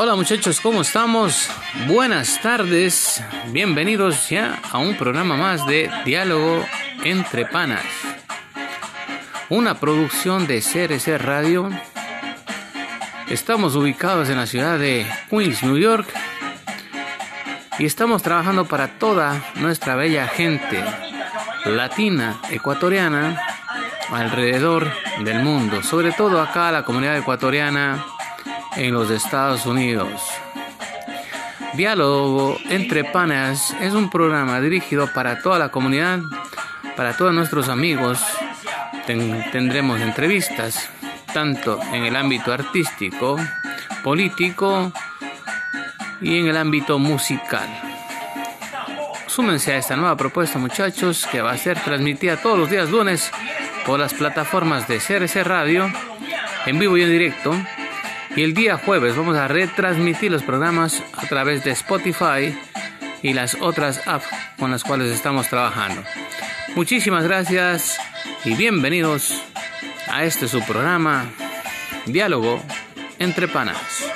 Hola muchachos, ¿cómo estamos? Buenas tardes, bienvenidos ya a un programa más de Diálogo entre Panas. Una producción de CRC Radio. Estamos ubicados en la ciudad de Queens, New York. Y estamos trabajando para toda nuestra bella gente latina, ecuatoriana, alrededor del mundo. Sobre todo acá la comunidad ecuatoriana en los Estados Unidos. Diálogo entre Panas es un programa dirigido para toda la comunidad, para todos nuestros amigos. tendremos entrevistas tanto en el ámbito artístico, político y en el ámbito musical. Súmense a esta nueva propuesta muchachos que va a ser transmitida todos los días lunes por las plataformas de CRC Radio en vivo y en directo y el día jueves vamos a retransmitir los programas a través de Spotify y las otras apps con las cuales estamos trabajando. Muchísimas gracias y bienvenidos a este su programa Diálogo entre Panas.